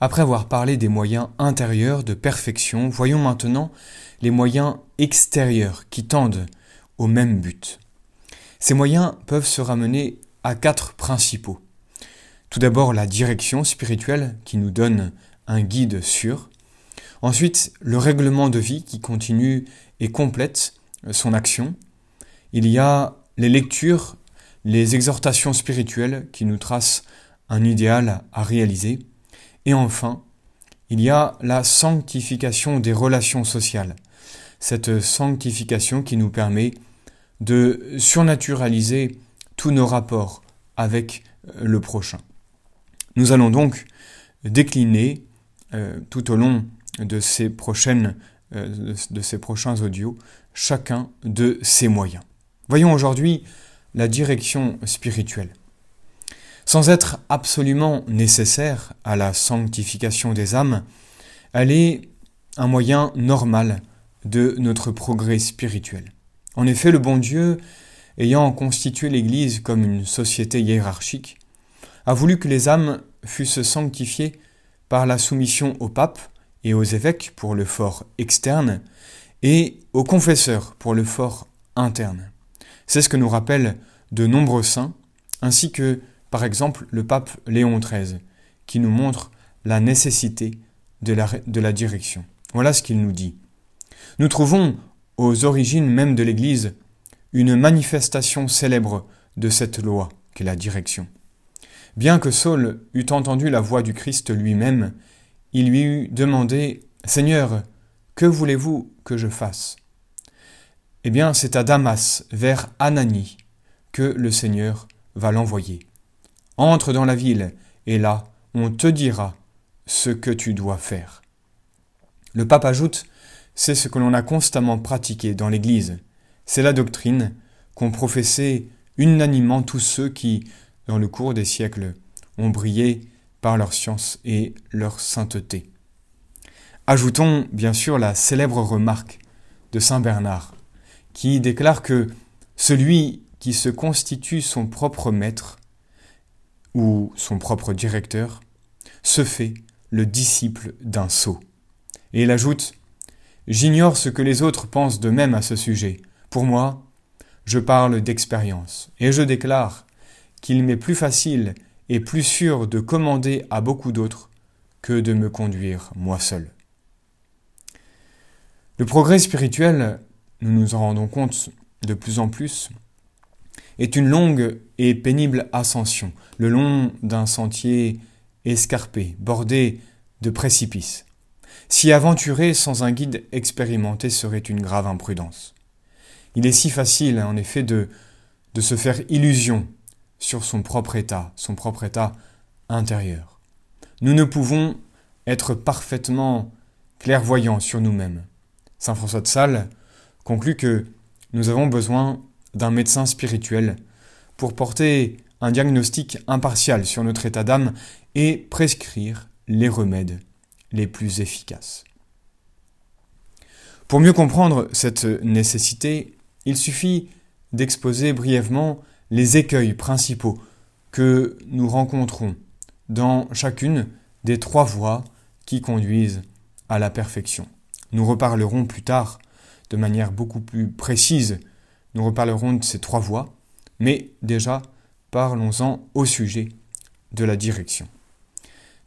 Après avoir parlé des moyens intérieurs de perfection, voyons maintenant les moyens extérieurs qui tendent au même but. Ces moyens peuvent se ramener à quatre principaux. Tout d'abord la direction spirituelle qui nous donne un guide sûr. Ensuite le règlement de vie qui continue et complète son action. Il y a les lectures, les exhortations spirituelles qui nous tracent un idéal à réaliser. Et enfin, il y a la sanctification des relations sociales. Cette sanctification qui nous permet de surnaturaliser tous nos rapports avec euh, le prochain. Nous allons donc décliner euh, tout au long de ces, euh, de ces prochains audios chacun de ces moyens. Voyons aujourd'hui la direction spirituelle. Sans être absolument nécessaire à la sanctification des âmes, elle est un moyen normal de notre progrès spirituel. En effet, le bon Dieu, ayant constitué l'Église comme une société hiérarchique, a voulu que les âmes fussent sanctifiées par la soumission au pape et aux évêques pour le fort externe et aux confesseurs pour le fort interne. C'est ce que nous rappellent de nombreux saints, ainsi que par exemple le pape Léon XIII, qui nous montre la nécessité de la, direction. Voilà ce qu'il nous dit. Nous trouvons aux origines même de l'Église une manifestation célèbre de cette loi qu'est la direction. Bien que Saul eût entendu la voix du Christ lui-même, il lui eût demandé Seigneur, que voulez-vous que je fasse? Eh bien, c'est à Damas, vers Anani, que le Seigneur va l'envoyer. Entre dans la ville, et là, on te dira ce que tu dois faire. Le pape ajoute, c'est ce que l'on a constamment pratiqué dans l'Église. C'est la doctrine qu'ont professé unanimement tous ceux qui, dans le cours des siècles, ont brillé par leur science et leur sainteté. Ajoutons bien sûr la célèbre remarque de Saint Bernard, qui déclare que celui qui se constitue son propre maître ou son propre directeur, se fait le disciple d'un sot. Et il ajoute J'ignore ce que les autres pensent de même à ce sujet. Pour moi, je parle d'expérience, et je déclare qu'il m'est plus facile et plus sûr de commander à beaucoup d'autres que de me conduire moi seul. Le progrès spirituel, nous nous en rendons compte de plus en plus, est une longue et pénible ascension, le long d'un sentier escarpé, bordé de précipices. S'y aventurer sans un guide expérimenté serait une grave imprudence. Il est si facile, en effet, de, de se faire illusion sur son propre état, son propre état intérieur. Nous ne pouvons être parfaitement clairvoyants sur nous-mêmes. Saint François de Sales conclut que nous avons besoin d'un médecin spirituel pour porter un diagnostic impartial sur notre état d'âme et prescrire les remèdes les plus efficaces. Pour mieux comprendre cette nécessité, il suffit d'exposer brièvement les écueils principaux que nous rencontrons dans chacune des trois voies qui conduisent à la perfection. Nous reparlerons plus tard de manière beaucoup plus précise nous reparlerons de ces trois voies, mais déjà, parlons-en au sujet de la direction.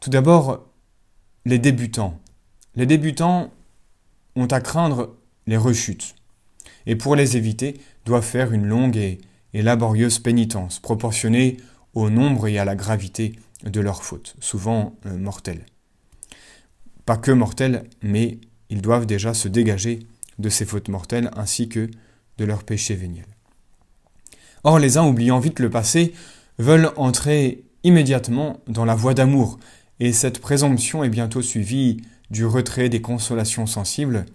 Tout d'abord, les débutants. Les débutants ont à craindre les rechutes, et pour les éviter, doivent faire une longue et, laborieuse pénitence, proportionnée au nombre et à la gravité de leurs fautes, souvent euh, mortelles. Pas que mortelles, mais ils doivent déjà se dégager de ces fautes mortelles ainsi que de leur péché véniel. Or, les uns, oubliant vite le passé, veulent entrer immédiatement dans la voie d'amour, et cette présomption est bientôt suivie du retrait des consolations sensibles,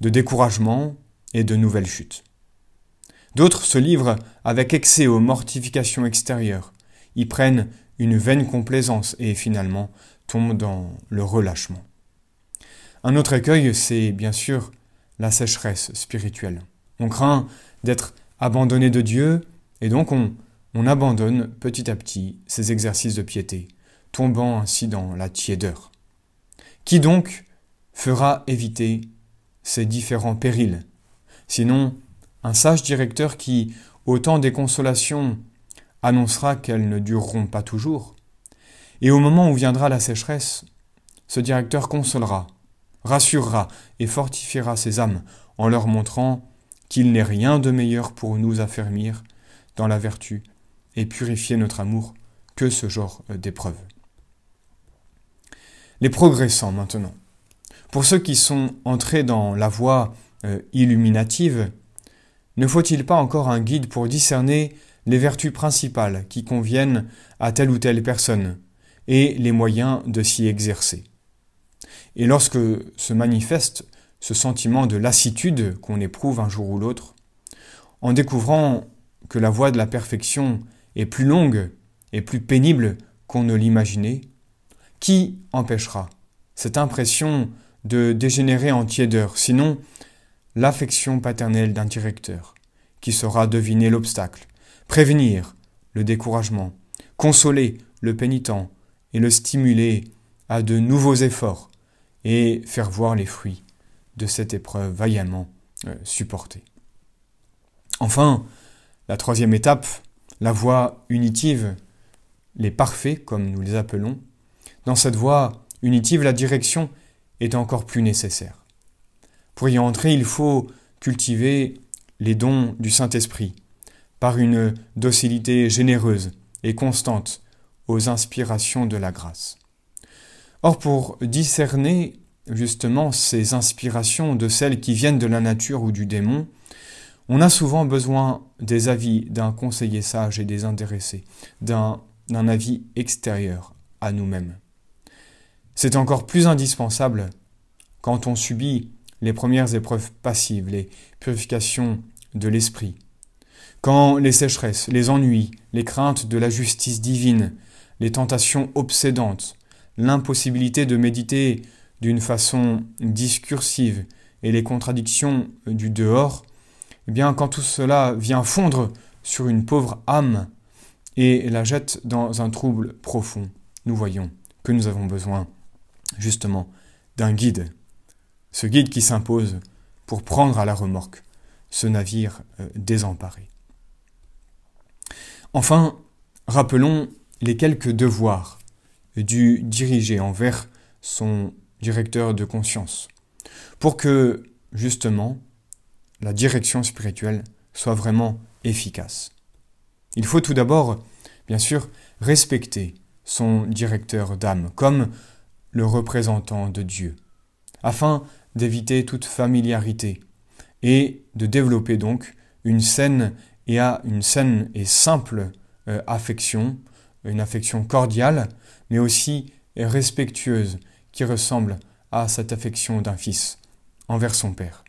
de découragement et de nouvelles chutes. D'autres se livrent avec excès aux mortifications extérieures, y prennent une vaine complaisance et finalement tombent dans le relâchement. Un autre écueil, c'est bien sûr la sécheresse spirituelle. On craint d'être abandonné de Dieu, et donc on, on abandonne petit à petit ces exercices de piété, tombant ainsi dans la tiédeur. Qui donc fera éviter ces différents périls? Sinon, un sage directeur qui, au temps des consolations, annoncera qu'elles ne dureront pas toujours, et au moment où viendra la sécheresse, ce directeur consolera, rassurera et fortifiera ses âmes en leur montrant qu'il n'est rien de meilleur pour nous affermir dans la vertu et purifier notre amour que ce genre d'épreuve. Les progressants maintenant. Pour ceux qui sont entrés dans la voie euh, illuminative, ne faut-il pas encore un guide pour discerner les vertus principales qui conviennent à telle ou telle personne et les moyens de s'y exercer? Et lorsque se manifeste ce sentiment de lassitude qu'on éprouve un jour ou l'autre, en découvrant que la voie de la perfection est plus longue et plus pénible qu'on ne l'imaginait, qui empêchera cette impression de dégénérer en tiédeur, sinon l'affection paternelle d'un directeur, qui saura deviner l'obstacle, prévenir le découragement, consoler le pénitent et le stimuler à de nouveaux efforts et faire voir les fruits de cette épreuve vaillamment euh, supportée. Enfin, la troisième étape, la voie unitive, les parfaits, comme nous les appelons, dans cette voie unitive, la direction est encore plus nécessaire. Pour y entrer, il faut cultiver les dons du Saint-Esprit par une docilité généreuse et constante aux inspirations de la grâce. Or, pour discerner justement ces inspirations de celles qui viennent de la nature ou du démon, on a souvent besoin des avis d'un conseiller sage et désintéressé, d'un avis extérieur à nous-mêmes. C'est encore plus indispensable quand on subit les premières épreuves passives, les purifications de l'esprit, quand les sécheresses, les ennuis, les craintes de la justice divine, les tentations obsédantes, l'impossibilité de méditer d'une façon discursive et les contradictions du dehors, eh bien, quand tout cela vient fondre sur une pauvre âme et la jette dans un trouble profond, nous voyons que nous avons besoin, justement, d'un guide. Ce guide qui s'impose pour prendre à la remorque ce navire euh, désemparé. Enfin, rappelons les quelques devoirs du dirigé envers son directeur de conscience, pour que, justement, la direction spirituelle soit vraiment efficace. Il faut tout d'abord, bien sûr, respecter son directeur d'âme comme le représentant de Dieu, afin d'éviter toute familiarité et de développer donc une saine et à une saine et simple euh, affection, une affection cordiale, mais aussi respectueuse qui ressemble à cette affection d'un fils envers son père.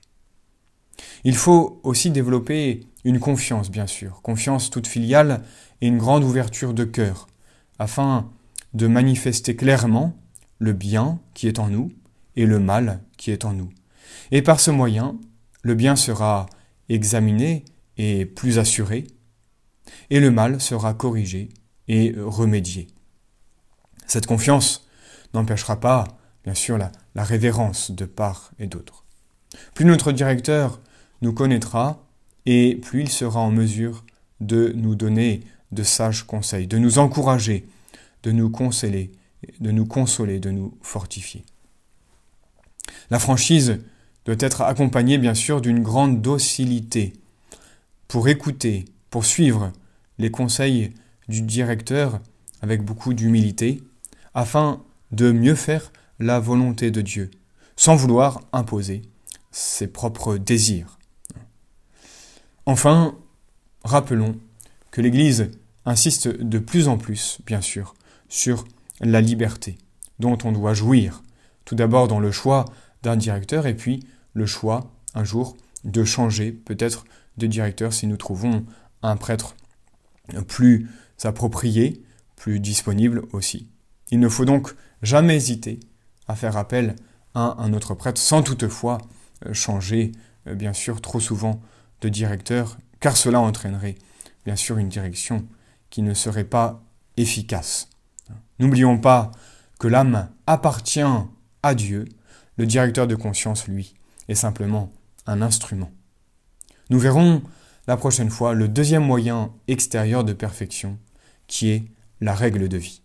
Il faut aussi développer une confiance, bien sûr, confiance toute filiale et une grande ouverture de cœur, afin de manifester clairement le bien qui est en nous et le mal qui est en nous. Et par ce moyen, le bien sera examiné et plus assuré, et le mal sera corrigé et remédié. Cette confiance n'empêchera pas, bien sûr, la, révérence de part et d'autre. Plus notre directeur nous connaîtra, et plus il sera en mesure de nous donner de sages conseils, de nous encourager, de nous consoler, de nous consoler, de nous fortifier. La franchise doit être accompagnée bien sûr d'une grande docilité pour écouter, pour suivre les conseils du directeur avec beaucoup d'humilité, afin de mieux faire la volonté de Dieu, sans vouloir imposer ses propres désirs. Enfin, rappelons que l'Église insiste de plus en plus, bien sûr, sur la liberté dont on doit jouir, tout d'abord dans le choix d'un directeur et puis le choix, un jour, de changer peut-être de directeur si nous trouvons un prêtre plus approprié, plus disponible aussi. Il ne faut donc jamais hésiter à faire appel à un autre prêtre sans toutefois changer, euh, bien sûr, trop souvent de directeur, car cela entraînerait, bien sûr, une direction qui ne serait pas efficace. N'oublions pas que l'âme appartient à Dieu, le directeur de conscience, lui, est simplement un instrument. Nous verrons la prochaine fois le deuxième moyen extérieur de perfection, qui est la règle de vie.